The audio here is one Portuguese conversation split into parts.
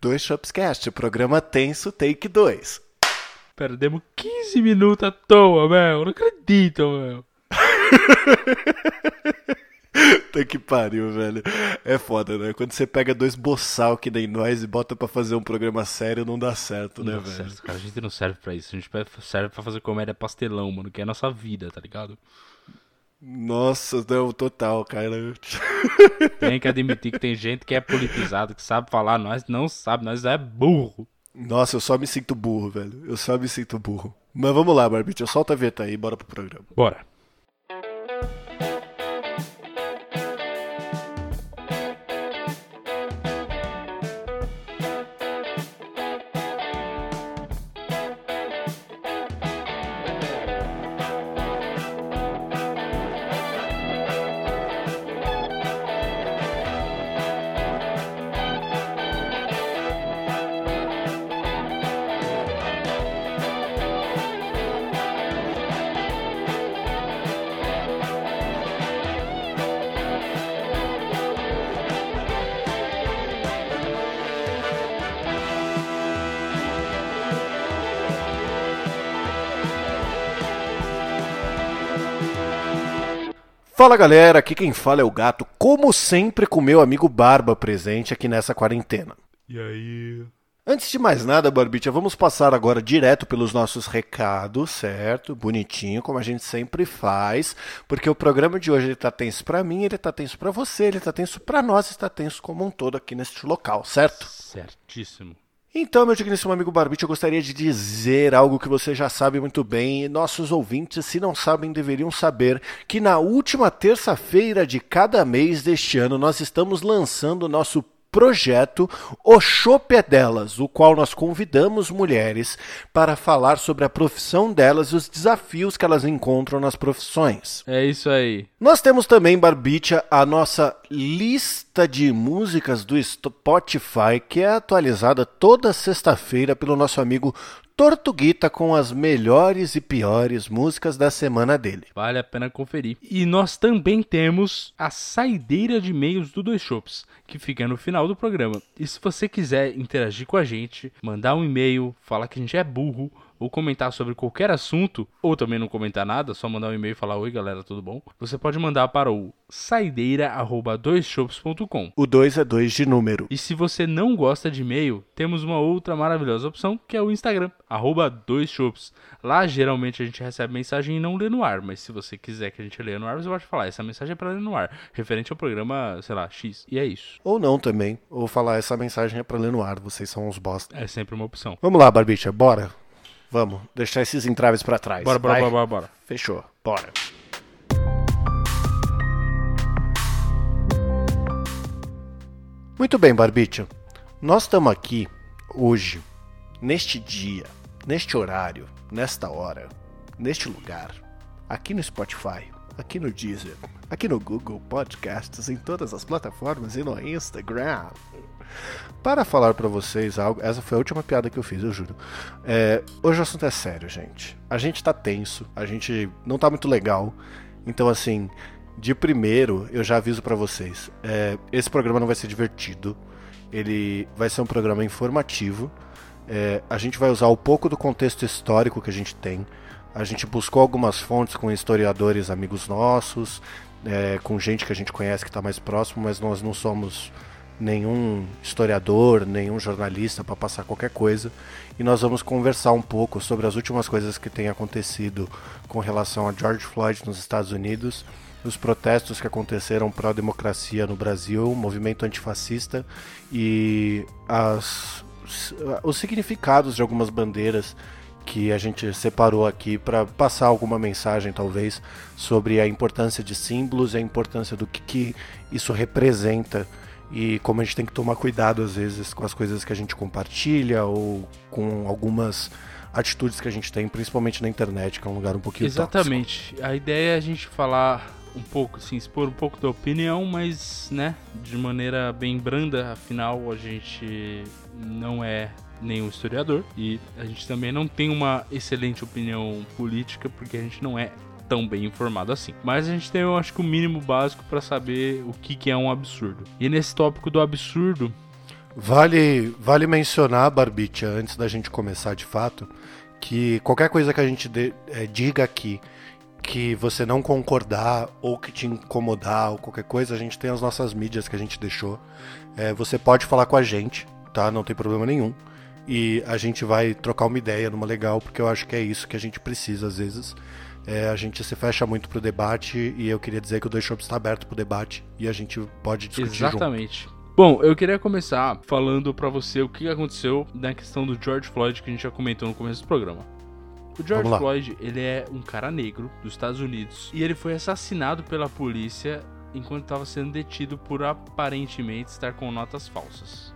Dois Shopscast, programa tenso, take 2. Perdemos 15 minutos à toa, meu. Não acredito, meu. Tá que pariu, velho. É foda, né? Quando você pega dois boçal que nem nós e bota pra fazer um programa sério, não dá certo, né, Não, velho? sério, cara, a gente não serve pra isso. A gente serve pra fazer comédia pastelão, mano, que é a nossa vida, tá ligado? Nossa, não, total, cara. Tem que admitir que tem gente que é politizado, que sabe falar, nós não sabe, nós é burro. Nossa, eu só me sinto burro, velho. Eu só me sinto burro. Mas vamos lá, Barbite, solta a vinheta aí, bora pro programa. Bora. Fala galera, aqui quem fala é o gato, como sempre com meu amigo Barba presente aqui nessa quarentena. E aí? Antes de mais nada, Barbicha, vamos passar agora direto pelos nossos recados, certo? Bonitinho, como a gente sempre faz, porque o programa de hoje ele tá tenso pra mim, ele tá tenso pra você, ele tá tenso pra nós, está tenso como um todo aqui neste local, certo? Certíssimo. Então, meu digníssimo amigo Barbite, eu gostaria de dizer algo que você já sabe muito bem e nossos ouvintes, se não sabem, deveriam saber que na última terça-feira de cada mês deste ano nós estamos lançando o nosso projeto O Chopp é Delas, o qual nós convidamos mulheres para falar sobre a profissão delas e os desafios que elas encontram nas profissões. É isso aí. Nós temos também, Barbicha, a nossa lista de músicas do Spotify, que é atualizada toda sexta-feira pelo nosso amigo Tortuguita com as melhores e piores músicas da semana dele. Vale a pena conferir. E nós também temos a saideira de e-mails do Dois Shops, que fica no final do programa. E se você quiser interagir com a gente, mandar um e-mail, falar que a gente é burro, ou comentar sobre qualquer assunto, ou também não comentar nada, só mandar um e-mail e falar oi galera, tudo bom? Você pode mandar para o saideira@doisshops.com. O 2 é 2 de número. E se você não gosta de e-mail, temos uma outra maravilhosa opção, que é o Instagram, arroba doisshops. Lá geralmente a gente recebe mensagem e não lê no ar, mas se você quiser que a gente leia no ar, você pode falar, essa mensagem é para ler no ar, referente ao programa, sei lá, X. E é isso. Ou não também. Ou falar essa mensagem é pra ler no ar, vocês são uns bosta. É sempre uma opção. Vamos lá, Barbicha, bora. Vamos, deixar esses entraves pra trás. Bora, bora, bora, bora, bora. Fechou, bora. Muito bem, Barbicha. Nós estamos aqui hoje, neste dia, neste horário, nesta hora, neste lugar, aqui no Spotify, aqui no Deezer, aqui no Google Podcasts, em todas as plataformas e no Instagram. Para falar pra vocês algo, essa foi a última piada que eu fiz, eu juro. É, hoje o assunto é sério, gente. A gente tá tenso, a gente não tá muito legal. Então, assim, de primeiro, eu já aviso pra vocês: é, esse programa não vai ser divertido. Ele vai ser um programa informativo. É, a gente vai usar um pouco do contexto histórico que a gente tem. A gente buscou algumas fontes com historiadores amigos nossos, é, com gente que a gente conhece que está mais próximo, mas nós não somos nenhum historiador, nenhum jornalista para passar qualquer coisa. E nós vamos conversar um pouco sobre as últimas coisas que têm acontecido com relação a George Floyd nos Estados Unidos, os protestos que aconteceram pró-democracia no Brasil, o movimento antifascista e as, os significados de algumas bandeiras que a gente separou aqui para passar alguma mensagem, talvez, sobre a importância de símbolos e a importância do que, que isso representa e como a gente tem que tomar cuidado às vezes com as coisas que a gente compartilha ou com algumas atitudes que a gente tem, principalmente na internet, que é um lugar um pouquinho Exatamente. A ideia é a gente falar um pouco, assim, expor um pouco da opinião, mas, né, de maneira bem branda, afinal a gente não é nenhum historiador e a gente também não tem uma excelente opinião política porque a gente não é tão bem informado assim. Mas a gente tem, eu acho que o mínimo básico para saber o que, que é um absurdo. E nesse tópico do absurdo, Vale, vale mencionar, Barbicha, antes da gente começar de fato, que qualquer coisa que a gente de, é, diga aqui que você não concordar ou que te incomodar ou qualquer coisa, a gente tem as nossas mídias que a gente deixou. É, você pode falar com a gente, tá? Não tem problema nenhum. E a gente vai trocar uma ideia numa legal, porque eu acho que é isso que a gente precisa às vezes. É, a gente se fecha muito pro debate e eu queria dizer que o Dois Shops está aberto pro debate e a gente pode discutir Exatamente. Junto. Bom, eu queria começar falando para você o que aconteceu na questão do George Floyd que a gente já comentou no começo do programa. O George Floyd, ele é um cara negro dos Estados Unidos e ele foi assassinado pela polícia enquanto estava sendo detido por aparentemente estar com notas falsas.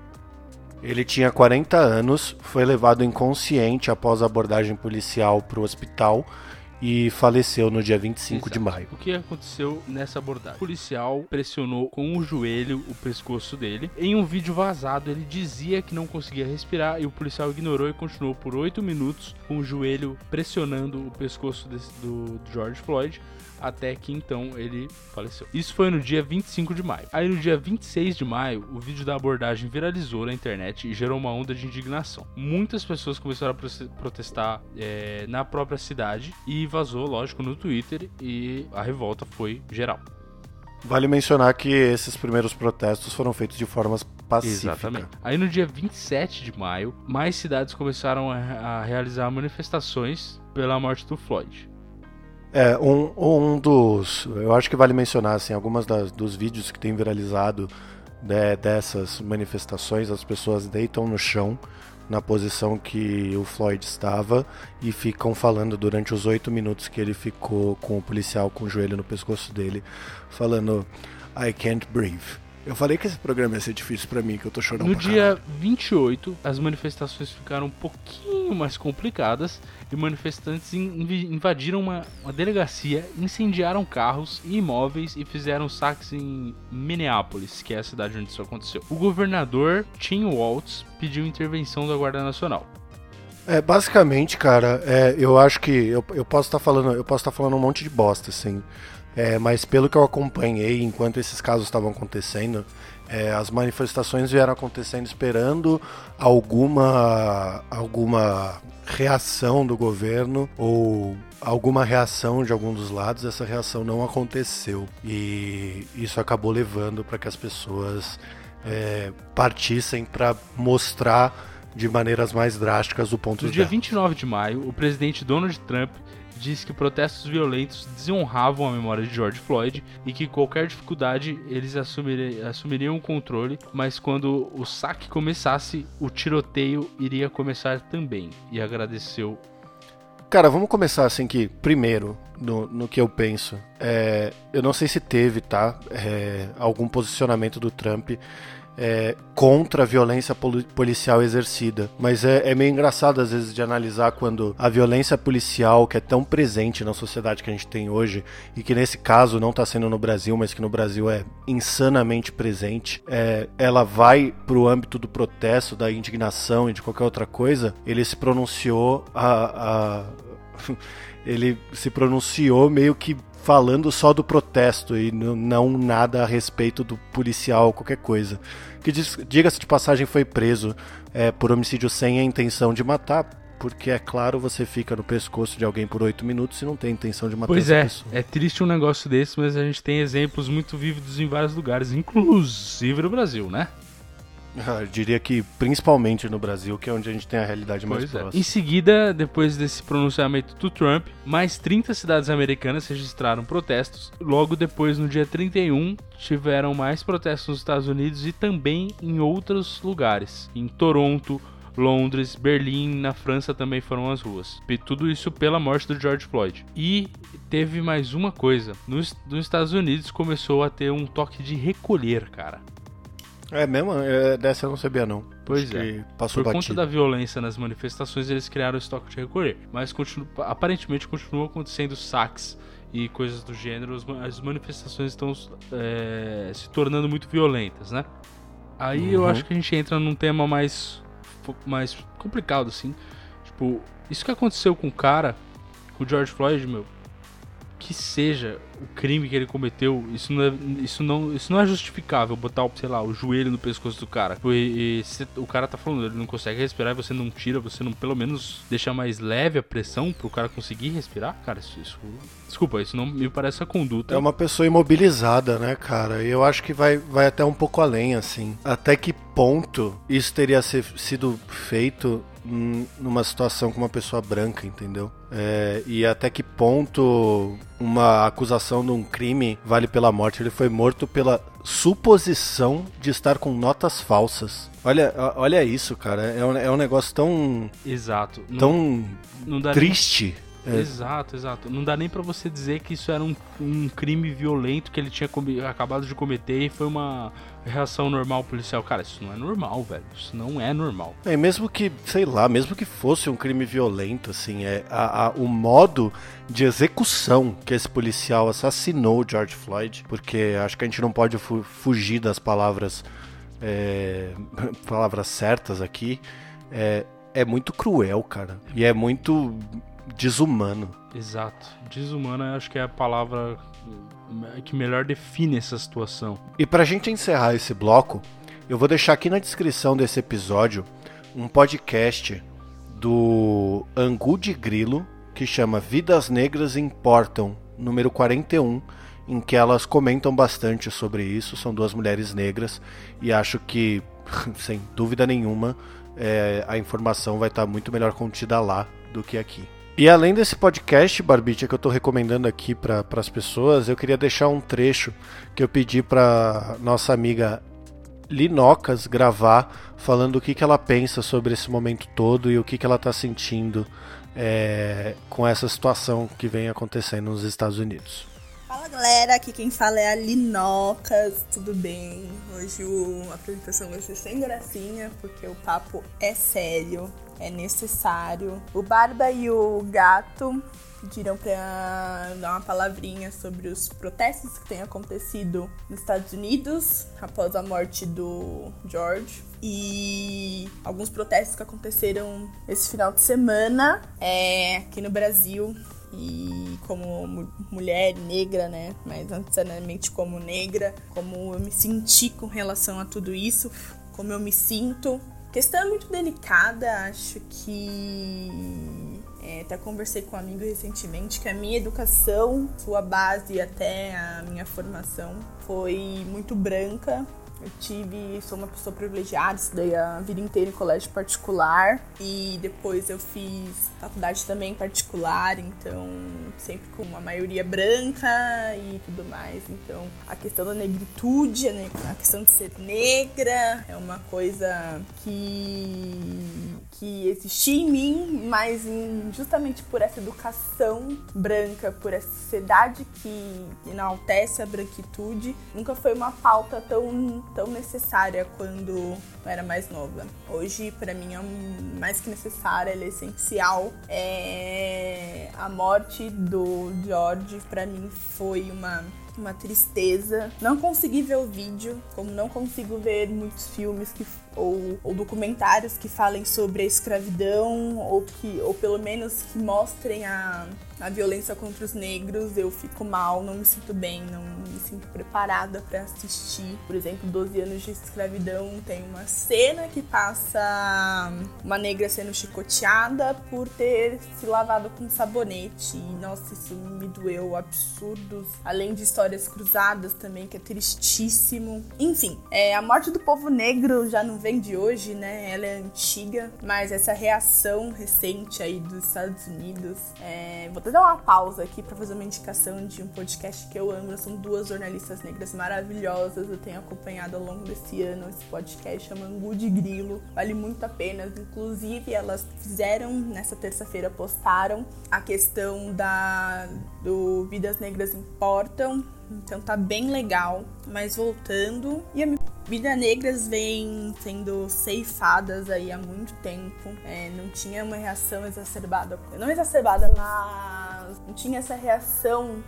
Ele tinha 40 anos, foi levado inconsciente após a abordagem policial para o hospital e faleceu no dia 25 Exato. de maio. O que aconteceu nessa abordagem? O policial pressionou com o joelho o pescoço dele. Em um vídeo vazado, ele dizia que não conseguia respirar e o policial ignorou e continuou por 8 minutos com o joelho pressionando o pescoço desse, do George Floyd até que então ele faleceu. Isso foi no dia 25 de maio. Aí no dia 26 de maio, o vídeo da abordagem viralizou na internet e gerou uma onda de indignação. Muitas pessoas começaram a protestar é, na própria cidade e vazou, lógico, no Twitter e a revolta foi geral. Vale mencionar que esses primeiros protestos foram feitos de formas pacíficas. Exatamente. Aí no dia 27 de maio, mais cidades começaram a, a realizar manifestações pela morte do Floyd. É, um, um dos. Eu acho que vale mencionar, assim, algumas das, dos vídeos que tem viralizado né, dessas manifestações, as pessoas deitam no chão na posição que o Floyd estava e ficam falando durante os oito minutos que ele ficou com o policial com o joelho no pescoço dele, falando I can't breathe. Eu falei que esse programa ia ser difícil para mim, que eu tô chorando No dia 28, as manifestações ficaram um pouquinho mais complicadas e manifestantes invadiram uma, uma delegacia, incendiaram carros e imóveis e fizeram saques em Minneapolis, que é a cidade onde isso aconteceu. O governador Tim Waltz pediu intervenção da Guarda Nacional. É, basicamente, cara, é, eu acho que eu, eu posso estar tá falando, eu posso estar tá falando um monte de bosta, assim. É, mas pelo que eu acompanhei enquanto esses casos estavam acontecendo, é, as manifestações vieram acontecendo esperando alguma, alguma reação do governo ou alguma reação de algum dos lados. Essa reação não aconteceu e isso acabou levando para que as pessoas é, partissem para mostrar de maneiras mais drásticas o ponto No dia 29 de maio, o presidente Donald Trump disse que protestos violentos desonravam a memória de George Floyd e que qualquer dificuldade eles assumiriam, assumiriam o controle, mas quando o saque começasse, o tiroteio iria começar também. E agradeceu. Cara, vamos começar assim que, primeiro, no, no que eu penso. É, eu não sei se teve, tá? É, algum posicionamento do Trump é, contra a violência policial exercida. Mas é, é, meio engraçado às vezes de analisar quando a violência policial, que é tão presente na sociedade que a gente tem hoje, e que nesse caso não está sendo no Brasil, mas que no Brasil é insanamente presente, é, ela vai para o âmbito do protesto, da indignação e de qualquer outra coisa, ele se pronunciou a, a ele se pronunciou meio que falando só do protesto e não nada a respeito do policial, qualquer coisa. Que diga-se de passagem foi preso é, por homicídio sem a intenção de matar, porque é claro você fica no pescoço de alguém por oito minutos e não tem intenção de matar pois é, pessoa. é triste um negócio desse, mas a gente tem exemplos muito vívidos em vários lugares, inclusive no Brasil, né? Eu diria que principalmente no Brasil, que é onde a gente tem a realidade mais pois é. próxima. Em seguida, depois desse pronunciamento do Trump, mais 30 cidades americanas registraram protestos. Logo depois, no dia 31, tiveram mais protestos nos Estados Unidos e também em outros lugares. Em Toronto, Londres, Berlim, na França também foram as ruas. E tudo isso pela morte do George Floyd. E teve mais uma coisa: nos, nos Estados Unidos começou a ter um toque de recolher, cara. É mesmo? É, dessa eu não sabia não. Pois Acho é. Passou Por batido. conta da violência nas manifestações, eles criaram o estoque de recolher. Mas continu... aparentemente continuam acontecendo saques e coisas do gênero. As manifestações estão é, se tornando muito violentas, né? Aí uhum. eu acho que a gente entra num tema mais, mais complicado, assim. Tipo, isso que aconteceu com o cara, com o George Floyd, meu, que seja o crime que ele cometeu, isso não é, isso não, isso não é justificável. Botar, sei lá, o joelho no pescoço do cara. E, e se, o cara tá falando, ele não consegue respirar e você não tira, você não pelo menos deixa mais leve a pressão pro cara conseguir respirar? Cara, isso, isso desculpa, isso não me parece a conduta. É uma pessoa imobilizada, né, cara? E eu acho que vai, vai até um pouco além, assim. Até que ponto isso teria ser, sido feito numa situação com uma pessoa branca, entendeu? É, e até que ponto uma acusação de um crime vale pela morte? Ele foi morto pela suposição de estar com notas falsas. Olha, olha isso, cara. É um, é um negócio tão. Exato. Tão não, não triste. Nem é. Exato, exato. Não dá nem para você dizer que isso era um, um crime violento que ele tinha acabado de cometer e foi uma reação normal policial. Cara, isso não é normal, velho. Isso não é normal. É, mesmo que, sei lá, mesmo que fosse um crime violento, assim, é a, a, o modo de execução que esse policial assassinou George Floyd, porque acho que a gente não pode fu fugir das palavras, é, palavras certas aqui, é, é muito cruel, cara. E é muito desumano. Exato. Desumano acho que é a palavra que melhor define essa situação. E pra gente encerrar esse bloco, eu vou deixar aqui na descrição desse episódio um podcast do Angu de Grilo que chama Vidas Negras Importam, número 41, em que elas comentam bastante sobre isso. São duas mulheres negras e acho que, sem dúvida nenhuma, é, a informação vai estar muito melhor contida lá do que aqui. E além desse podcast, Barbicha, que eu estou recomendando aqui para as pessoas, eu queria deixar um trecho que eu pedi para nossa amiga Linocas gravar, falando o que, que ela pensa sobre esse momento todo e o que, que ela está sentindo é, com essa situação que vem acontecendo nos Estados Unidos. Fala galera, aqui quem fala é a Linocas, tudo bem? Hoje a apresentação vai ser sem gracinha, porque o papo é sério é necessário. O Barba e o Gato pediram para dar uma palavrinha sobre os protestos que têm acontecido nos Estados Unidos após a morte do George. E alguns protestos que aconteceram esse final de semana é, aqui no Brasil. E como mulher negra, né, mas necessariamente como negra, como eu me senti com relação a tudo isso, como eu me sinto questão é muito delicada, acho que. É, até conversei com um amigo recentemente que a minha educação, sua base até a minha formação, foi muito branca eu tive, sou uma pessoa privilegiada, estudei a vida inteira em colégio particular e depois eu fiz faculdade também particular, então sempre com uma maioria branca e tudo mais. Então a questão da negritude, a questão de ser negra é uma coisa que que existia em mim, mas em, justamente por essa educação branca, por essa sociedade que enaltece a branquitude, nunca foi uma pauta tão, tão necessária quando eu era mais nova. Hoje, para mim, é mais que necessária, ela é essencial. É... A morte do George, para mim, foi uma uma tristeza. Não consegui ver o vídeo, como não consigo ver muitos filmes que ou, ou, documentários que falem sobre a escravidão ou que ou pelo menos que mostrem a, a violência contra os negros, eu fico mal, não me sinto bem, não me sinto preparada para assistir. Por exemplo, 12 anos de escravidão tem uma cena que passa uma negra sendo chicoteada por ter se lavado com sabonete. E nossa, isso me doeu absurdos. Além de histórias cruzadas também, que é tristíssimo. Enfim, é, a morte do povo negro já não vem de hoje, né? Ela é antiga, mas essa reação recente aí dos Estados Unidos. É... Vou até dar uma pausa aqui para fazer uma indicação de um podcast que eu amo. São duas jornalistas negras maravilhosas. Eu tenho acompanhado ao longo desse ano esse podcast chama Angu de Grilo. Vale muito a pena. Inclusive, elas fizeram nessa terça-feira, postaram a questão da do Vidas Negras Importam. Então tá bem legal. Mas voltando. E a Vidas Negras vem sendo ceifadas aí há muito tempo. É, não tinha uma reação exacerbada. Não exacerbada, mas não tinha essa reação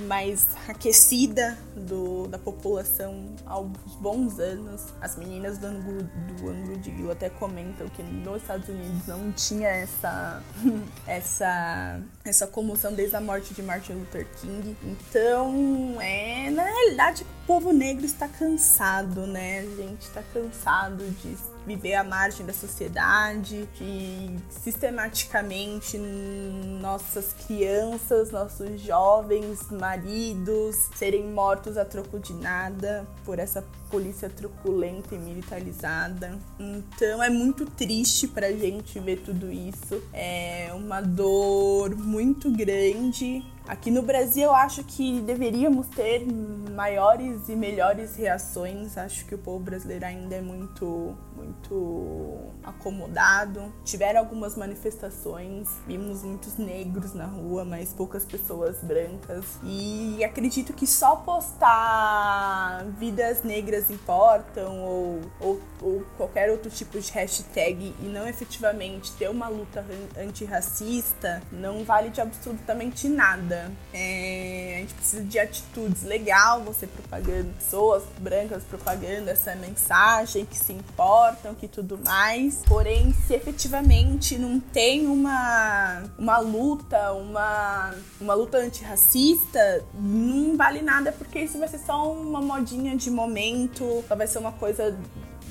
mais aquecida do, da população há alguns bons anos. As meninas do ângulo, do ângulo de View até comentam que nos Estados Unidos não tinha essa, essa, essa comoção desde a morte de Martin Luther King. Então, é, na realidade, povo negro está cansado, né? A gente está cansado de viver à margem da sociedade, de sistematicamente nossas crianças, nossos jovens maridos serem mortos a troco de nada por essa polícia truculenta e militarizada. Então é muito triste pra gente ver tudo isso. É uma dor muito grande Aqui no Brasil, eu acho que deveríamos ter maiores e melhores reações. Acho que o povo brasileiro ainda é muito, muito acomodado. Tiveram algumas manifestações, vimos muitos negros na rua, mas poucas pessoas brancas. E acredito que só postar vidas negras importam ou, ou, ou qualquer outro tipo de hashtag e não efetivamente ter uma luta antirracista não vale de absolutamente nada nada. É, a gente precisa de atitudes. Legal você propagando pessoas brancas propagando essa mensagem que se importam, que tudo mais. Porém, se efetivamente não tem uma, uma luta, uma, uma luta antirracista, não vale nada porque isso vai ser só uma modinha de momento, só vai ser uma coisa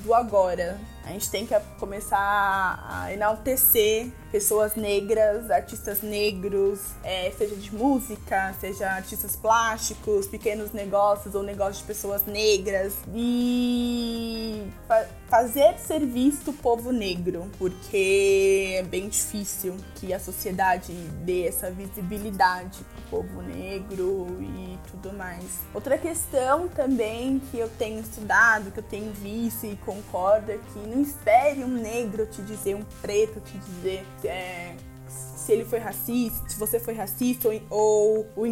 do agora. A gente tem que começar a enaltecer pessoas negras, artistas negros, é, seja de música, seja artistas plásticos, pequenos negócios ou negócios de pessoas negras e fa fazer ser visto o povo negro, porque é bem difícil que a sociedade dê essa visibilidade pro povo negro e tudo mais. Outra questão também que eu tenho estudado, que eu tenho visto e concordo é que não espere um negro te dizer, um preto te dizer é, se ele foi racista, se você foi racista ou, ou,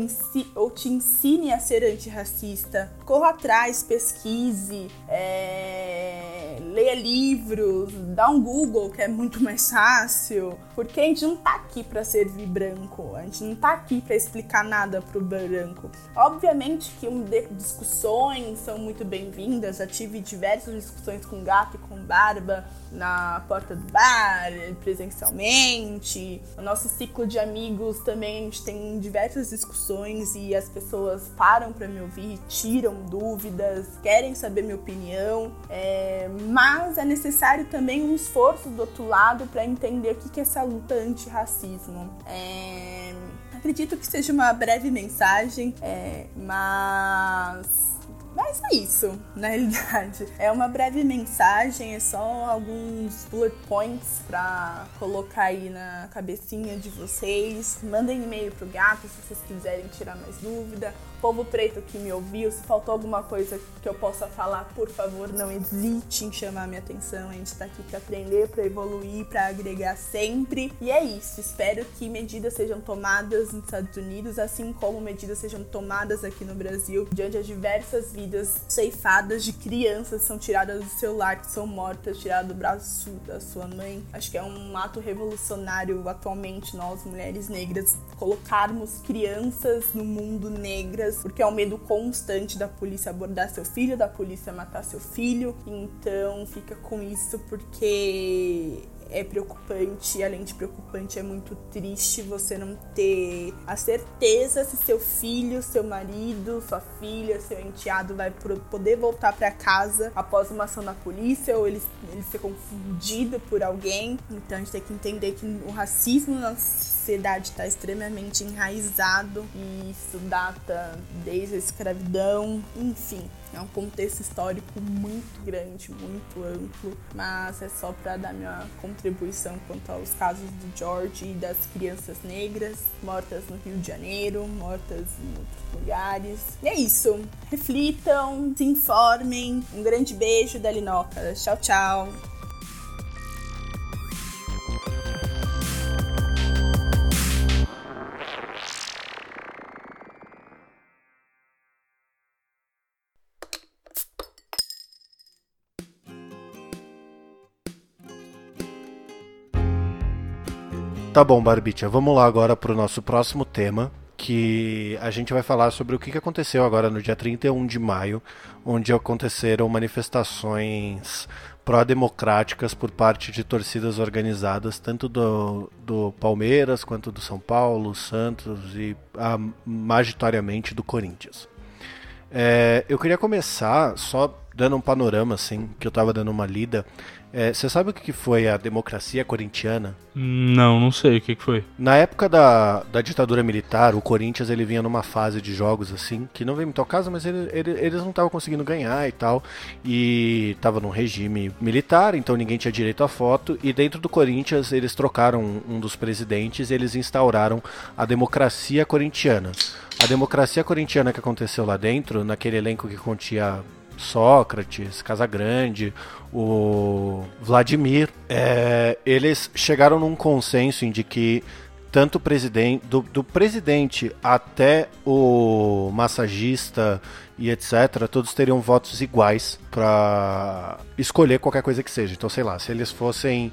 ou te ensine a ser antirracista. Corra atrás, pesquise, é, leia livros, dá um Google que é muito mais fácil, porque a gente não tá aqui para servir branco, a gente não tá aqui para explicar nada pro branco. Obviamente que um discussões são muito bem-vindas, já tive diversas discussões com gato e com barba na porta do bar, presencialmente. Nosso ciclo de amigos também a gente tem diversas discussões e as pessoas param para me ouvir, tiram dúvidas, querem saber minha opinião. É, mas é necessário também um esforço do outro lado para entender o que é essa luta antirracismo. É, acredito que seja uma breve mensagem, é, mas mas é isso, na realidade. É uma breve mensagem, é só alguns bullet points pra colocar aí na cabecinha de vocês. Mandem e-mail pro gato se vocês quiserem tirar mais dúvida povo preto que me ouviu, se faltou alguma coisa que eu possa falar, por favor, não hesite em chamar minha atenção. A gente tá aqui para aprender, para evoluir, para agregar sempre. E é isso. Espero que medidas sejam tomadas nos Estados Unidos, assim como medidas sejam tomadas aqui no Brasil, diante as diversas vidas ceifadas de crianças que são tiradas do seu lar, que são mortas, tiradas do braço da sua mãe. Acho que é um ato revolucionário atualmente nós, mulheres negras, colocarmos crianças no mundo negras porque é um medo constante da polícia abordar seu filho, da polícia matar seu filho. Então fica com isso porque é preocupante, além de preocupante, é muito triste você não ter a certeza se seu filho, seu marido, sua filha, seu enteado vai poder voltar para casa após uma ação na polícia ou ele, ele ser confundido por alguém. Então a gente tem que entender que o racismo na sociedade está extremamente enraizado e isso data desde a escravidão, enfim. É um contexto histórico muito grande, muito amplo, mas é só para dar minha contribuição quanto aos casos do George e das crianças negras mortas no Rio de Janeiro, mortas em outros lugares. E é isso. Reflitam, se informem. Um grande beijo da Linoca. Tchau, tchau. Tá bom, Barbicha, vamos lá agora para o nosso próximo tema, que a gente vai falar sobre o que aconteceu agora no dia 31 de maio, onde aconteceram manifestações pró-democráticas por parte de torcidas organizadas, tanto do, do Palmeiras quanto do São Paulo, Santos e a, majoritariamente do Corinthians. É, eu queria começar só dando um panorama, assim, que eu estava dando uma lida é, você sabe o que foi a democracia corintiana? Não, não sei o que foi. Na época da, da ditadura militar, o Corinthians ele vinha numa fase de jogos assim, que não veio muito ao caso, mas ele, ele, eles não estavam conseguindo ganhar e tal. E tava num regime militar, então ninguém tinha direito à foto. E dentro do Corinthians eles trocaram um dos presidentes e eles instauraram a democracia corintiana. A democracia corintiana que aconteceu lá dentro, naquele elenco que continha Sócrates, Casagrande, o Vladimir, é, eles chegaram num consenso de que tanto presidente, do, do presidente até o massagista e etc., todos teriam votos iguais para escolher qualquer coisa que seja. Então, sei lá, se eles fossem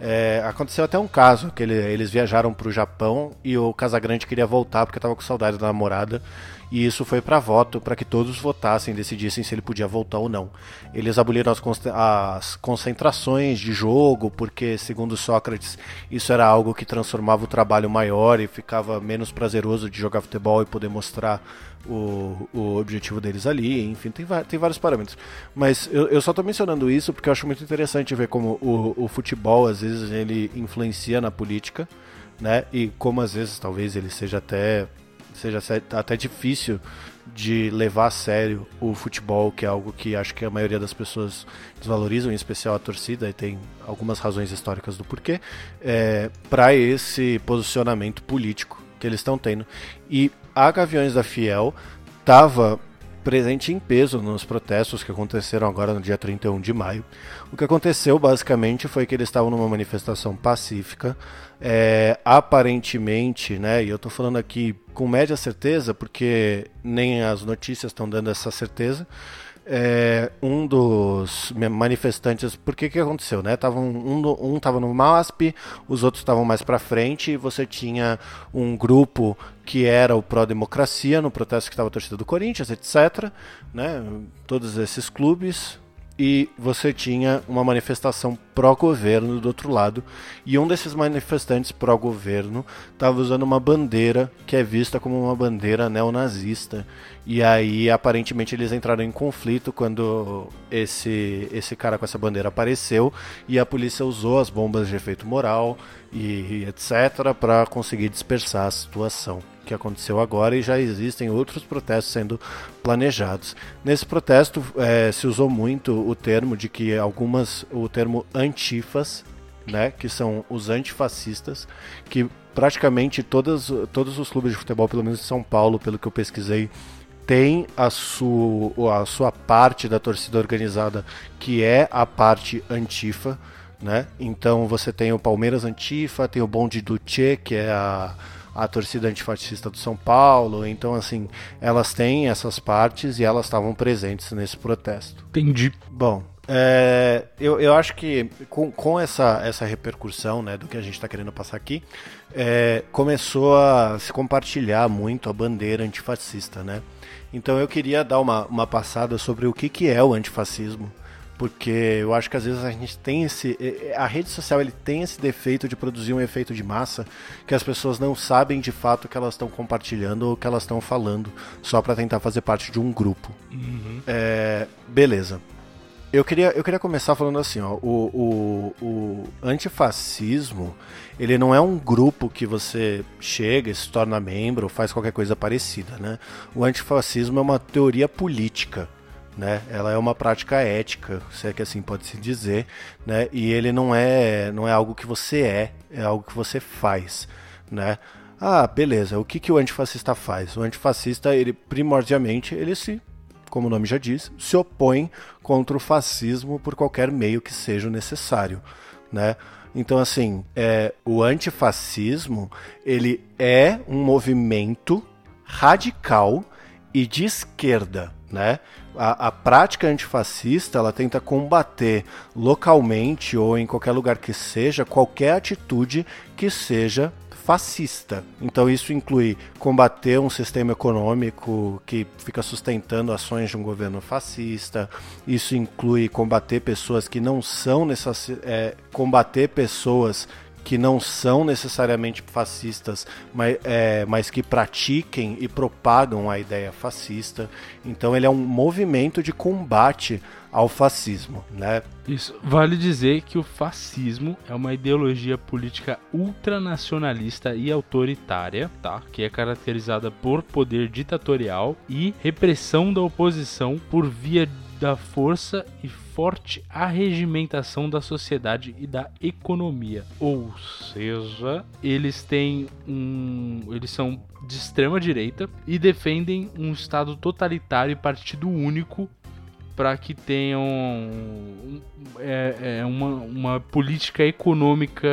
é, aconteceu até um caso que ele, eles viajaram para o Japão e o Casagrande queria voltar porque estava com saudade da namorada e isso foi para voto para que todos votassem, decidissem se ele podia voltar ou não. Eles aboliram as, as, concentrações de jogo, porque, segundo Sócrates, isso era algo que transformava o trabalho maior e ficava menos prazeroso de jogar futebol e poder mostrar o, o objetivo deles ali. Enfim, tem, tem vários parâmetros. Mas eu, eu só estou mencionando isso porque eu acho muito interessante ver como o, o futebol, às vezes, ele influencia na política. Né? E como às vezes talvez ele seja até seja até difícil de levar a sério o futebol, que é algo que acho que a maioria das pessoas desvalorizam, em especial a torcida, e tem algumas razões históricas do porquê, é, para esse posicionamento político que eles estão tendo. E a Gaviões da Fiel estava presente em peso nos protestos que aconteceram agora no dia 31 de maio. O que aconteceu basicamente foi que eles estavam numa manifestação pacífica, é, aparentemente, né, e eu estou falando aqui com média certeza, porque nem as notícias estão dando essa certeza, é, um dos manifestantes, por que aconteceu, né? Tava um, um tava no MASP, os outros estavam mais para frente, e você tinha um grupo que era o pró-democracia no protesto que estava a torcida do Corinthians, etc, né? Todos esses clubes e você tinha uma manifestação pró-governo do outro lado, e um desses manifestantes pró-governo estava usando uma bandeira que é vista como uma bandeira neonazista. E aí, aparentemente, eles entraram em conflito quando esse, esse cara com essa bandeira apareceu, e a polícia usou as bombas de efeito moral e etc. para conseguir dispersar a situação que aconteceu agora e já existem outros protestos sendo planejados. Nesse protesto é, se usou muito o termo de que algumas, o termo antifas, né, que são os antifascistas, que praticamente todas, todos os clubes de futebol, pelo menos em São Paulo, pelo que eu pesquisei, tem a sua, a sua parte da torcida organizada que é a parte antifa, né? Então você tem o Palmeiras Antifa, tem o bonde do que é a a torcida antifascista do São Paulo. Então, assim, elas têm essas partes e elas estavam presentes nesse protesto. Entendi. Bom, é, eu, eu acho que com, com essa, essa repercussão né, do que a gente está querendo passar aqui, é, começou a se compartilhar muito a bandeira antifascista, né? Então eu queria dar uma, uma passada sobre o que, que é o antifascismo, porque eu acho que às vezes a gente tem esse a rede social ele tem esse defeito de produzir um efeito de massa que as pessoas não sabem de fato o que elas estão compartilhando ou o que elas estão falando só para tentar fazer parte de um grupo uhum. é, beleza eu queria, eu queria começar falando assim, ó, o, o, o antifascismo, ele não é um grupo que você chega, se torna membro ou faz qualquer coisa parecida, né? O antifascismo é uma teoria política, né? Ela é uma prática ética, se é que assim pode se dizer, né? E ele não é, não é algo que você é, é algo que você faz, né? Ah, beleza. O que, que o antifascista faz? O antifascista, ele primordialmente, ele se, como o nome já diz, se opõe contra o fascismo por qualquer meio que seja necessário, né? Então, assim, é, o antifascismo, ele é um movimento radical e de esquerda, né? A, a, prática antifascista ela tenta combater localmente ou em qualquer lugar que seja qualquer atitude que seja fascista. Então isso inclui combater um sistema econômico que fica sustentando ações de um governo fascista. Isso inclui combater pessoas que não são necess... É, combater pessoas que não são necessariamente fascistas, mas, é, mas que pratiquem e propagam a ideia fascista. Então ele é um movimento de combate ao fascismo, né? Isso. Vale dizer que o fascismo é uma ideologia política ultranacionalista e autoritária, tá? Que é caracterizada por poder ditatorial e repressão da oposição por via da força e forte arregimentação da sociedade e da economia. Ou seja, eles têm um. Eles são de extrema direita e defendem um Estado totalitário e partido único para que tenham é, é uma, uma política econômica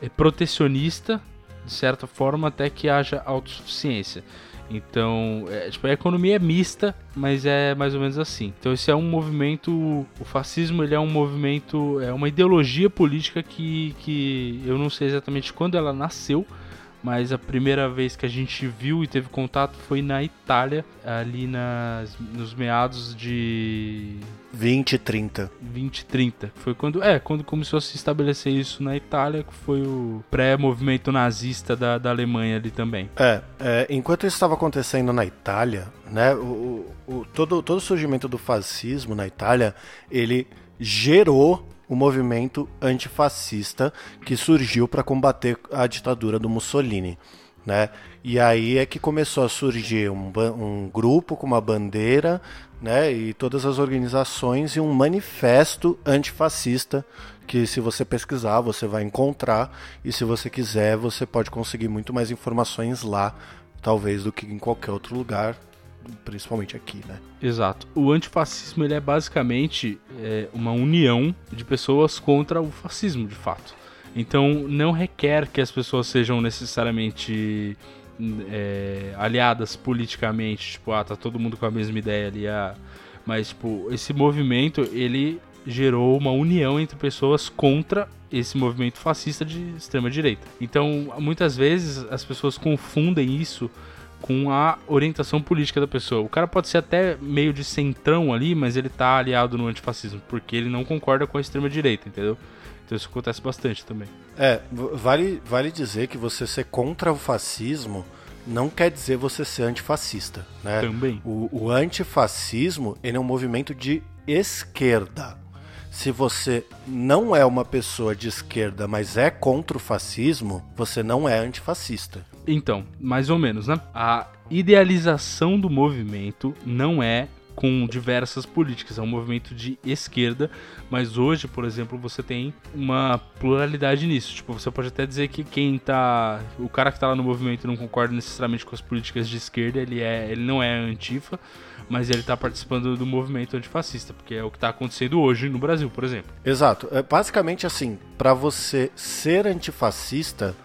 é, protecionista, de certa forma, até que haja autossuficiência. Então, é, tipo, a economia é mista, mas é mais ou menos assim. Então, esse é um movimento. O fascismo ele é um movimento, é uma ideologia política que, que eu não sei exatamente quando ela nasceu, mas a primeira vez que a gente viu e teve contato foi na Itália, ali nas, nos meados de 20 30. 20 30. Foi quando, é, quando começou a se estabelecer isso na Itália, que foi o pré-movimento nazista da, da Alemanha ali também. É, é, enquanto isso estava acontecendo na Itália, né, o, o, todo, todo o surgimento do fascismo na Itália, ele gerou o movimento antifascista que surgiu para combater a ditadura do Mussolini. Né? E aí é que começou a surgir um, um grupo com uma bandeira né? e todas as organizações e um manifesto antifascista que se você pesquisar você vai encontrar e se você quiser você pode conseguir muito mais informações lá talvez do que em qualquer outro lugar principalmente aqui, né? Exato. O antifascismo ele é basicamente é, uma união de pessoas contra o fascismo, de fato. Então não requer que as pessoas sejam necessariamente é, aliadas politicamente, tipo, ah, tá todo mundo com a mesma ideia ali, ah, mas tipo, esse movimento ele gerou uma união entre pessoas contra esse movimento fascista de extrema direita. Então, muitas vezes as pessoas confundem isso com a orientação política da pessoa. O cara pode ser até meio de centrão ali, mas ele tá aliado no antifascismo, porque ele não concorda com a extrema direita, entendeu? Então isso acontece bastante também. É, vale, vale dizer que você ser contra o fascismo não quer dizer você ser antifascista, né? Também. O, o antifascismo, ele é um movimento de esquerda. Se você não é uma pessoa de esquerda, mas é contra o fascismo, você não é antifascista. Então, mais ou menos, né? A idealização do movimento não é com diversas políticas, é um movimento de esquerda, mas hoje, por exemplo, você tem uma pluralidade nisso. Tipo, você pode até dizer que quem tá, o cara que tá lá no movimento não concorda necessariamente com as políticas de esquerda, ele é, ele não é antifa, mas ele tá participando do movimento antifascista, porque é o que tá acontecendo hoje no Brasil, por exemplo. Exato. É basicamente assim, para você ser antifascista,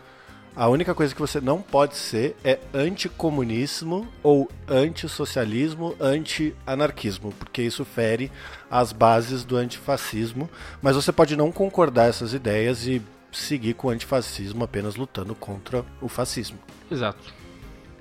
a única coisa que você não pode ser é anticomunismo ou antissocialismo, anti-anarquismo, porque isso fere as bases do antifascismo. Mas você pode não concordar essas ideias e seguir com o antifascismo apenas lutando contra o fascismo. Exato.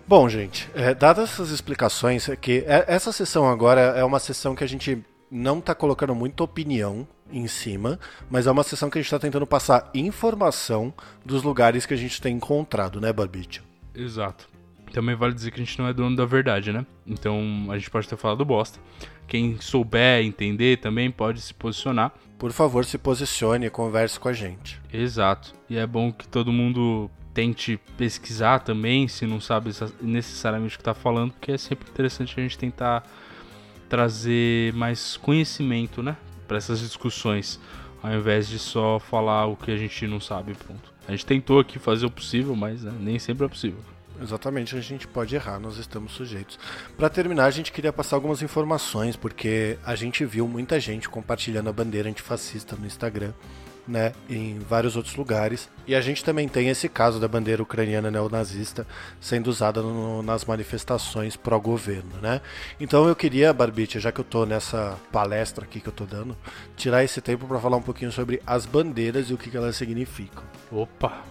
Bom, gente, é, dadas essas explicações, é que é, essa sessão agora é uma sessão que a gente não está colocando muita opinião em cima, mas é uma sessão que a gente está tentando passar informação dos lugares que a gente tem encontrado, né, Barbite? Exato. Também vale dizer que a gente não é dono da verdade, né? Então a gente pode ter falado bosta. Quem souber entender também pode se posicionar. Por favor, se posicione e converse com a gente. Exato. E é bom que todo mundo tente pesquisar também, se não sabe necessariamente o que está falando, porque é sempre interessante a gente tentar trazer mais conhecimento, né, para essas discussões, ao invés de só falar o que a gente não sabe, pronto. A gente tentou aqui fazer o possível, mas né, nem sempre é possível. Exatamente, a gente pode errar, nós estamos sujeitos. Para terminar, a gente queria passar algumas informações, porque a gente viu muita gente compartilhando a bandeira antifascista no Instagram. Né, em vários outros lugares. E a gente também tem esse caso da bandeira ucraniana neonazista sendo usada no, nas manifestações pró-governo, né? Então eu queria, Barbicha, já que eu tô nessa palestra aqui que eu tô dando, tirar esse tempo para falar um pouquinho sobre as bandeiras e o que, que elas significam. Opa,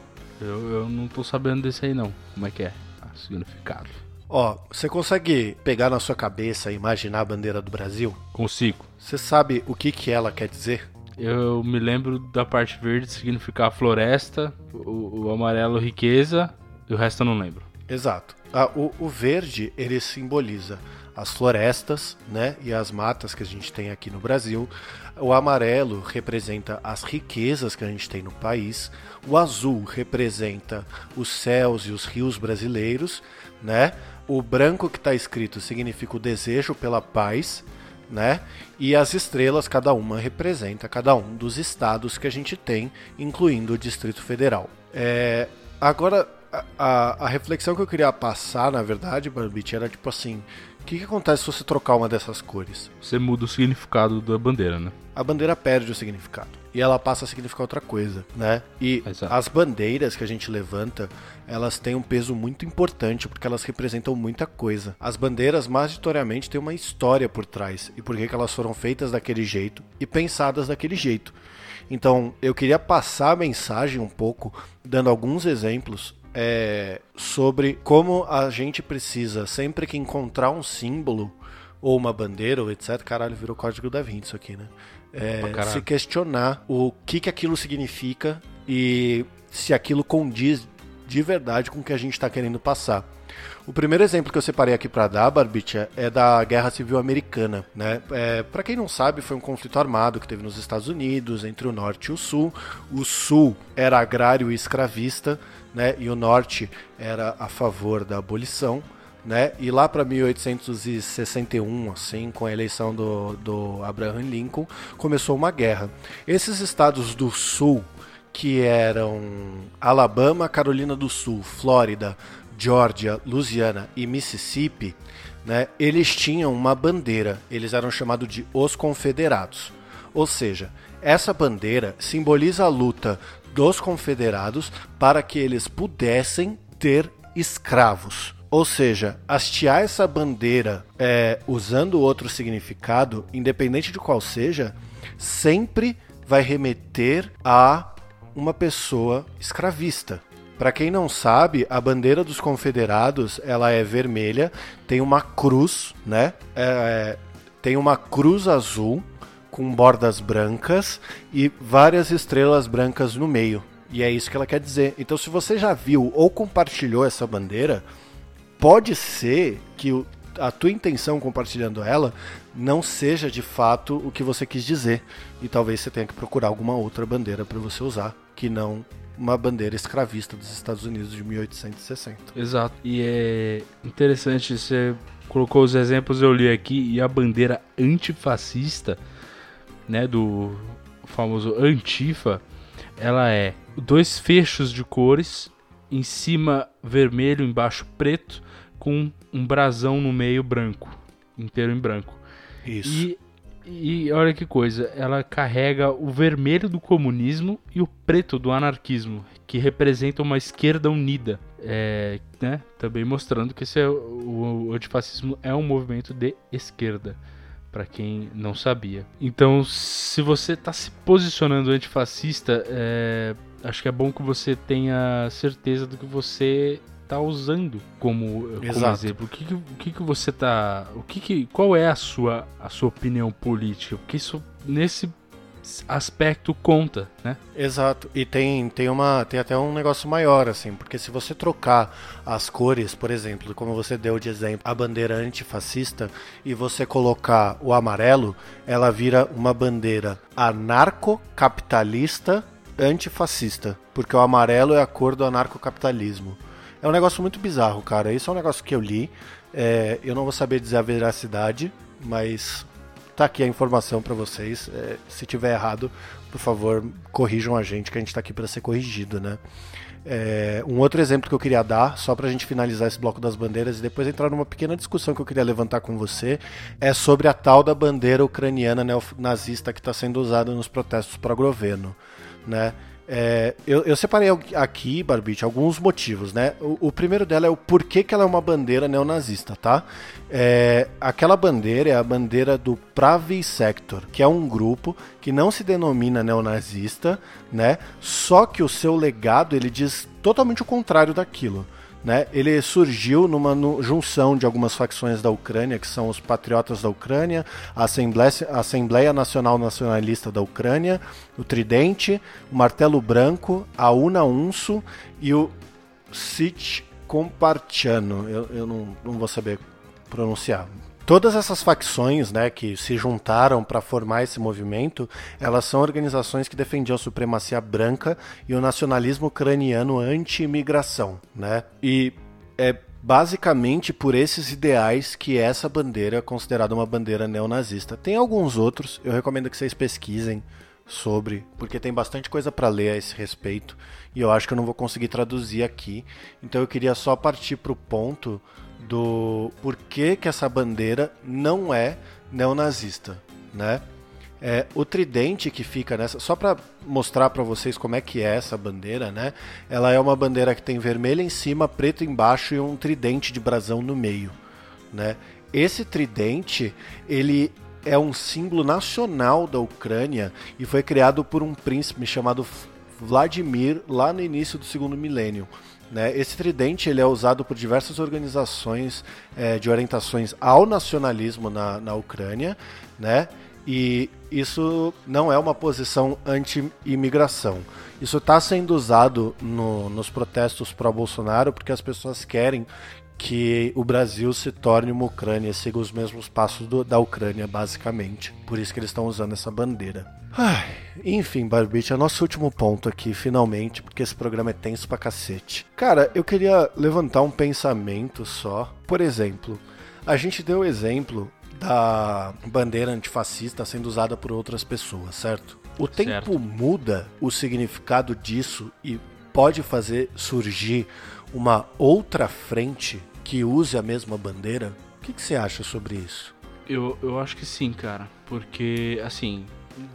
eu, eu não tô sabendo desse aí não. Como é que é? Ah, significado. Ó, você consegue pegar na sua cabeça e imaginar a bandeira do Brasil? Consigo. Você sabe o que, que ela quer dizer? Eu me lembro da parte verde significar floresta, o, o amarelo riqueza e o resto eu não lembro. Exato. Ah, o, o, verde ele simboliza as florestas, né, e as matas que a gente tem aqui no Brasil. O amarelo representa as riquezas que a gente tem no país. O azul representa os céus e os rios brasileiros, né? O branco que está escrito significa o desejo pela paz né? E as estrelas, cada uma representa cada um dos estados que a gente tem, incluindo o Distrito Federal. É, agora, a, a, reflexão que eu queria passar, na verdade, Barbite, era tipo assim: o que, que acontece se você trocar uma dessas cores? Você muda o significado da bandeira, né? A bandeira perde o significado e ela passa a significar outra coisa, né? E Exato. as bandeiras que a gente levanta, elas têm um peso muito importante porque elas representam muita coisa. As bandeiras, majoritariamente, têm uma história por trás e por que elas foram feitas daquele jeito e pensadas daquele jeito. Então, eu queria passar a mensagem um pouco, dando alguns exemplos é, sobre como a gente precisa, sempre que encontrar um símbolo, ou uma bandeira, ou etc. Caralho, virou código da Vinci isso aqui, né? é, se questionar o que, que aquilo significa e se aquilo condiz de verdade com o que a gente está querendo passar. O primeiro exemplo que eu separei aqui para dar, Barbicha, é da Guerra Civil Americana. Né? É, para quem não sabe, foi um conflito armado que teve nos Estados Unidos entre o Norte e o Sul. O Sul era agrário e escravista, né? e o Norte era a favor da abolição né? E lá para 1861, assim, com a eleição do, do Abraham Lincoln, começou uma guerra. Esses estados do sul, que eram Alabama, Carolina do Sul, Flórida, Georgia, Louisiana e Mississippi, né? Eles tinham uma bandeira. Eles eram chamados de os Confederados. Ou seja, essa bandeira simboliza a luta dos confederados para que eles pudessem ter escravos. Ou seja, hastear essa bandeira é, usando outro significado, independente de qual seja, sempre vai remeter a uma pessoa escravista. Para quem não sabe, a bandeira dos confederados ela é vermelha, tem uma cruz, né? É, tem uma cruz azul com bordas brancas e várias estrelas brancas no meio. E é isso que ela quer dizer. Então, se você já viu ou compartilhou essa bandeira, pode ser que a tua intenção compartilhando ela não seja de fato o que você quis dizer. E talvez você tenha que procurar alguma outra bandeira para você usar, que não uma bandeira escravista dos Estados Unidos de 1860. Exato. E é interessante, você colocou os exemplos, eu li aqui, e a bandeira antifascista, né, do famoso Antifa, ela é dois fechos de cores, em cima vermelho, embaixo preto, com um brasão no meio branco, inteiro em branco. Isso. E, e olha que coisa, ela carrega o vermelho do comunismo e o preto do anarquismo, que representa uma esquerda unida. É, né? Também mostrando que esse é, o, o antifascismo é um movimento de esquerda para quem não sabia. Então, se você está se posicionando antifascista, é, acho que é bom que você tenha certeza do que você está usando como, como exemplo. O que, o que, que você está, o que, que qual é a sua a sua opinião política? Porque isso nesse aspecto conta, né? Exato. E tem, tem uma tem até um negócio maior assim, porque se você trocar as cores, por exemplo, como você deu de exemplo, a bandeira antifascista e você colocar o amarelo, ela vira uma bandeira anarcocapitalista antifascista, porque o amarelo é a cor do anarcocapitalismo. É um negócio muito bizarro, cara. Isso é um negócio que eu li. É, eu não vou saber dizer a veracidade, mas tá aqui a informação para vocês. É, se tiver errado, por favor, corrijam a gente, que a gente tá aqui para ser corrigido, né? É, um outro exemplo que eu queria dar, só para a gente finalizar esse bloco das bandeiras e depois entrar numa pequena discussão que eu queria levantar com você, é sobre a tal da bandeira ucraniana nazista que está sendo usada nos protestos para o governo. né? É, eu, eu, separei aqui, Barbite, alguns motivos, né? O, o, primeiro dela é o porquê que ela é uma bandeira neonazista, tá? É, aquela bandeira é a bandeira do Pravi Sector, que é um grupo que não se denomina neonazista, né? Só que o seu legado ele diz totalmente o contrário daquilo. Né? Ele surgiu numa junção de algumas facções da Ucrânia, que são os Patriotas da Ucrânia, a Assembleia, Assembleia Nacional Nacionalista da Ucrânia, o Tridente, o Martelo Branco, a Una Unso e o Sich Compartiano. Eu, eu não, não vou saber pronunciar, Todas essas facções, né, que se juntaram para formar esse movimento, elas são organizações que defendiam a supremacia branca e o nacionalismo ucraniano anti-imigração, né? E é basicamente por esses ideais que essa bandeira é considerada uma bandeira neonazista. Tem alguns outros, eu recomendo que vocês pesquisem sobre, porque tem bastante coisa para ler a esse respeito e eu acho que eu não vou conseguir traduzir aqui. Então eu queria só partir para o ponto do porquê que essa bandeira não é neonazista, né? É, o tridente que fica nessa, só para mostrar para vocês como é que é essa bandeira, né? Ela é uma bandeira que tem vermelho em cima, preto embaixo e um tridente de brasão no meio, né? Esse tridente, ele é um símbolo nacional da Ucrânia e foi criado por um príncipe chamado Vladimir lá no início do segundo milênio. Né? Esse tridente ele é usado por diversas organizações é, de orientações ao nacionalismo na, na Ucrânia, né? e isso não é uma posição anti-imigração. Isso está sendo usado no, nos protestos pró-Bolsonaro porque as pessoas querem que o Brasil se torne uma Ucrânia, siga os mesmos passos do, da Ucrânia, basicamente. Por isso que eles estão usando essa bandeira. Ai, enfim, Barbite, é nosso último ponto aqui, finalmente, porque esse programa é tenso pra cacete. Cara, eu queria levantar um pensamento só. Por exemplo, a gente deu o exemplo da bandeira antifascista sendo usada por outras pessoas, certo? O tempo certo. muda o significado disso e pode fazer surgir uma outra frente que use a mesma bandeira? O que, que você acha sobre isso? Eu, eu acho que sim, cara. Porque, assim,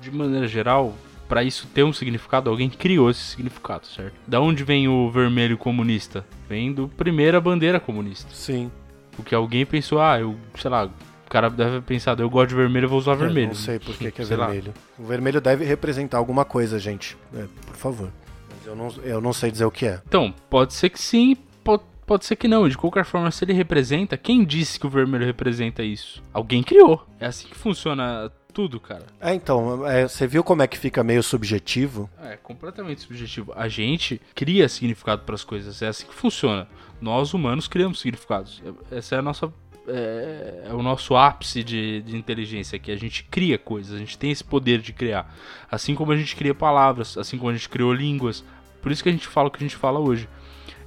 de maneira geral, para isso ter um significado, alguém criou esse significado, certo? Da onde vem o vermelho comunista? Vem do primeira bandeira comunista. Sim. Porque alguém pensou, ah, eu, sei lá, o cara deve ter pensado, eu gosto de vermelho, eu vou usar vermelho. Eu não sei por que, que é vermelho. Lá. O vermelho deve representar alguma coisa, gente. É, por favor. Eu não, eu não sei dizer o que é. Então, pode ser que sim, pode, pode ser que não. De qualquer forma, se ele representa, quem disse que o vermelho representa isso? Alguém criou. É assim que funciona tudo, cara. É, então, é, você viu como é que fica meio subjetivo? É, completamente subjetivo. A gente cria significado para as coisas, é assim que funciona. Nós humanos criamos significados. Essa é a nossa é, é, o nosso ápice de, de inteligência, que a gente cria coisas, a gente tem esse poder de criar. Assim como a gente cria palavras, assim como a gente criou línguas. Por isso que a gente fala o que a gente fala hoje.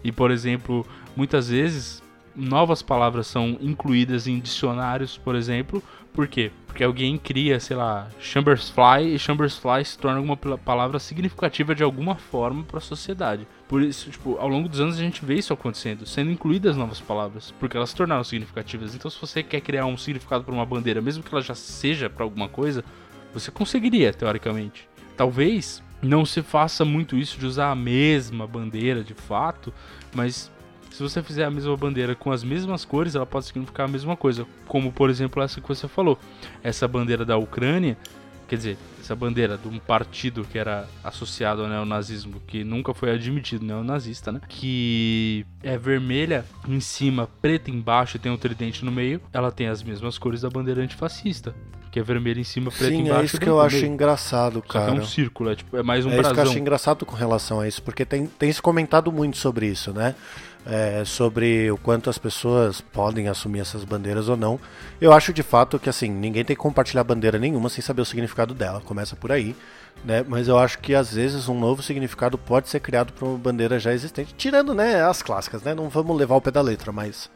E, por exemplo, muitas vezes novas palavras são incluídas em dicionários, por exemplo. Por quê? Porque alguém cria, sei lá, Chambersfly e Chambersfly se torna alguma palavra significativa de alguma forma para a sociedade. Por isso, tipo, ao longo dos anos a gente vê isso acontecendo, sendo incluídas novas palavras, porque elas se tornaram significativas. Então, se você quer criar um significado para uma bandeira, mesmo que ela já seja para alguma coisa, você conseguiria, teoricamente. Talvez não se faça muito isso de usar a mesma bandeira de fato, mas se você fizer a mesma bandeira com as mesmas cores, ela pode significar a mesma coisa. Como, por exemplo, essa que você falou. Essa bandeira da Ucrânia, quer dizer, essa bandeira de um partido que era associado ao neonazismo, que nunca foi admitido neonazista, né? Que é vermelha em cima, preta embaixo e tem um tridente no meio. Ela tem as mesmas cores da bandeira antifascista que é vermelho em cima, preto Sim, embaixo. é isso que eu acho engraçado, cara. É um círculo, é, tipo, é mais um É brasão. isso que eu acho engraçado com relação a isso, porque tem, tem se comentado muito sobre isso, né? É, sobre o quanto as pessoas podem assumir essas bandeiras ou não. Eu acho de fato que assim, ninguém tem que compartilhar bandeira nenhuma sem saber o significado dela. Começa por aí. Né? Mas eu acho que às vezes um novo significado pode ser criado para uma bandeira já existente, tirando né, as clássicas, né? Não vamos levar o pé da letra, mas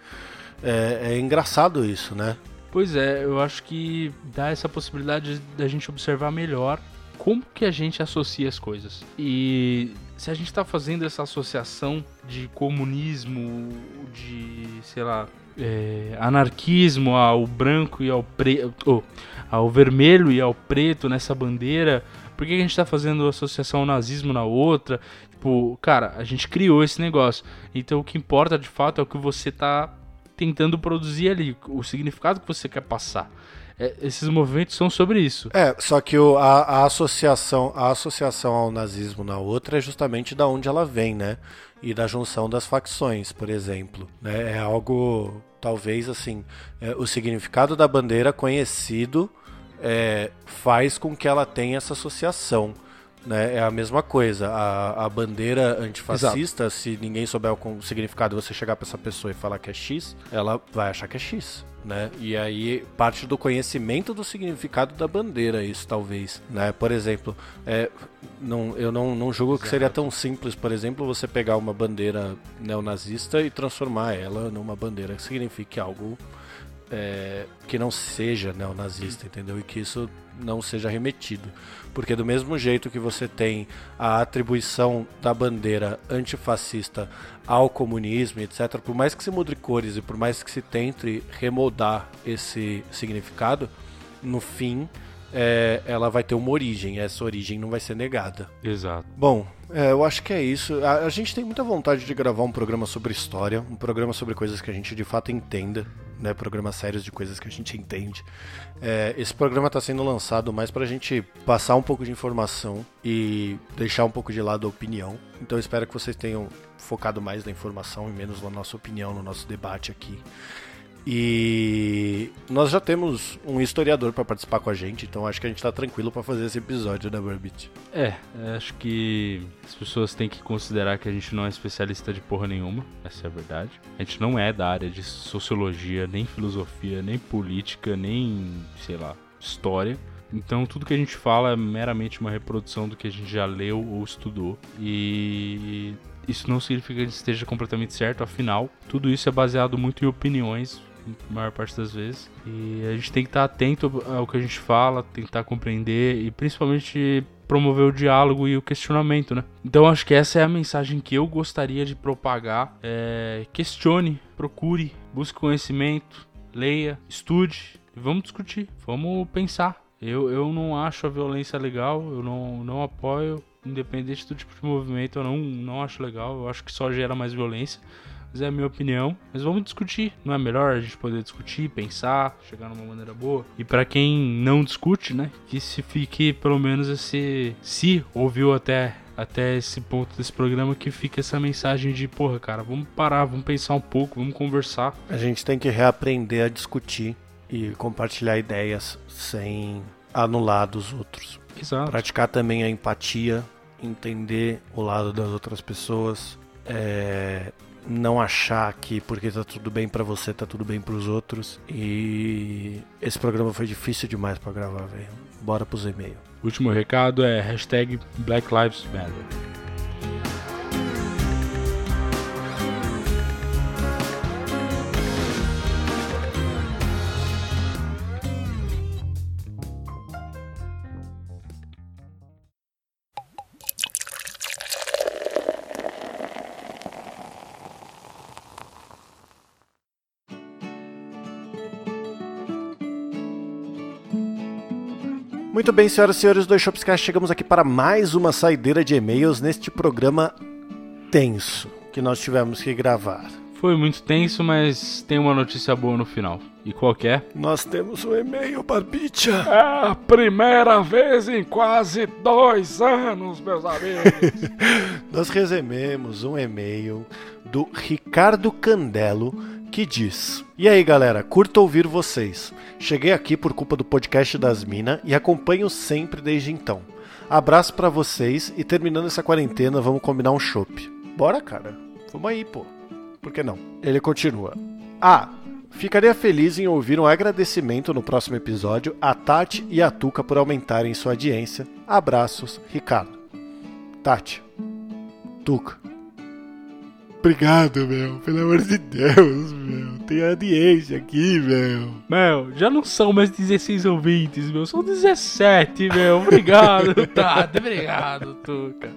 é, é engraçado isso, né? Pois é, eu acho que dá essa possibilidade da gente observar melhor como que a gente associa as coisas. E se a gente está fazendo essa associação de comunismo, de, sei lá, é, anarquismo ao branco e ao preto, oh, ao vermelho e ao preto nessa bandeira, Por que a gente tá fazendo associação ao nazismo na outra? Tipo, cara, a gente criou esse negócio. Então o que importa de fato é o que você tá tentando produzir ali, o significado que você quer passar. É, esses movimentos são sobre isso. É, só que o, a, a, associação, a associação ao nazismo na outra é justamente da onde ela vem, né? E da junção das facções, por exemplo. Né? É algo, talvez assim, é, o significado da bandeira conhecido é, faz com que ela tenha essa associação. Né? É a mesma coisa. A, a bandeira antifascista, Exato. se ninguém souber o significado, você chegar para essa pessoa e falar que é X, ela vai achar que é X né? E aí parte do conhecimento do significado da bandeira, isso talvez, né? Por exemplo, é, não, eu não, não julgo que seria tão simples, por exemplo, você pegar uma bandeira neonazista e transformar ela numa bandeira que signifique algo é, que não seja neonazista, entendeu? E que isso não seja remetido. Porque do mesmo jeito que você tem a atribuição da bandeira antifascista ao comunismo, etc., por mais que se mude cores e por mais que se tente remoldar esse significado, no fim é, ela vai ter uma origem, e essa origem não vai ser negada. Exato. Bom, é, eu acho que é isso. A, a, gente tem muita vontade de gravar um programa sobre história, um programa sobre coisas que a gente de fato entenda, né? Programas sérios de coisas que a gente entende. É, esse programa está sendo lançado mais para a gente passar um pouco de informação e deixar um pouco de lado a opinião. Então espero que vocês tenham focado mais na informação e menos na nossa opinião, no nosso debate aqui. E nós já temos um historiador para participar com a gente, então acho que a gente tá tranquilo para fazer esse episódio da Burbit. É, acho que as pessoas têm que considerar que a gente não é especialista de porra nenhuma, essa é a verdade. A gente não é da área de sociologia, nem filosofia, nem política, nem, sei lá, história. Então tudo que a gente fala é meramente uma reprodução do que a gente já leu ou estudou. E isso não significa que a gente esteja completamente certo, afinal, tudo isso é baseado muito em opiniões a maior parte das vezes. E a gente tem que estar atento ao que a gente fala, tentar compreender e principalmente promover o diálogo e o questionamento, né? Então acho que essa é a mensagem que eu gostaria de propagar. É, questione, procure, busque conhecimento, leia, estude e vamos discutir, vamos pensar. Eu, eu não acho a violência legal, eu não, não apoio, independente do tipo de movimento, eu não, não acho legal, eu acho que só gera mais violência mas é a minha opinião. Mas vamos discutir. Não é melhor a gente poder discutir, pensar, chegar numa maneira boa? E para quem não discute, né, que se fique pelo menos esse se ouviu até até esse ponto desse programa que fica essa mensagem de, porra, cara, vamos parar, vamos pensar um pouco, vamos conversar. A gente tem que reaprender a discutir e compartilhar ideias sem anular dos outros. Exato. Praticar também a empatia, entender o lado das outras pessoas, é, não achar que porque tá tudo bem para você, tá tudo bem para os outros. E esse programa foi difícil demais para gravar, velho. Bora pros e-mails. Último recado é hashtag Black Lives Matter. Bem, senhoras e senhores do Shopscast, chegamos aqui para mais uma saideira de e-mails neste programa tenso que nós tivemos que gravar. Foi muito tenso, mas tem uma notícia boa no final. E qual é? Nós temos um e-mail, Barbicha. É a primeira vez em quase dois anos, meus amigos. Nós recebemos um e-mail do Ricardo Candelo que diz: E aí galera, curto ouvir vocês. Cheguei aqui por culpa do podcast das Minas e acompanho sempre desde então. Abraço para vocês e terminando essa quarentena, vamos combinar um chopp. Bora, cara. Vamos aí, pô. Por que não? Ele continua. Ah, ficaria feliz em ouvir um agradecimento no próximo episódio a Tati e a Tuca por aumentarem sua audiência. Abraços, Ricardo. Tati. Tuca. Obrigado, meu. Pelo amor de Deus, meu. Tem audiência aqui, meu. Meu, já não são mais 16 ouvintes, meu. São 17, meu. Obrigado, Tata. Obrigado, Tuca.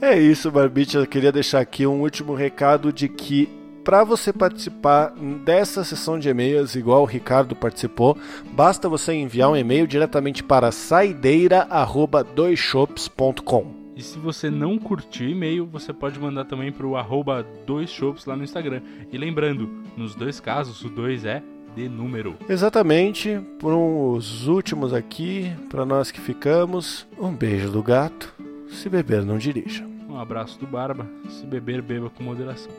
É isso, Barbite. Eu queria deixar aqui um último recado de que para você participar dessa sessão de e-mails, igual o Ricardo participou, basta você enviar um e-mail diretamente para saideira@doisshops.com. E se você não curtir e-mail, você pode mandar também para o arroba dois lá no Instagram. E lembrando, nos dois casos, o 2 é de número. Exatamente, por os últimos aqui, para nós que ficamos, um beijo do gato. Se beber, não dirija. Um abraço do Barba. Se beber, beba com moderação.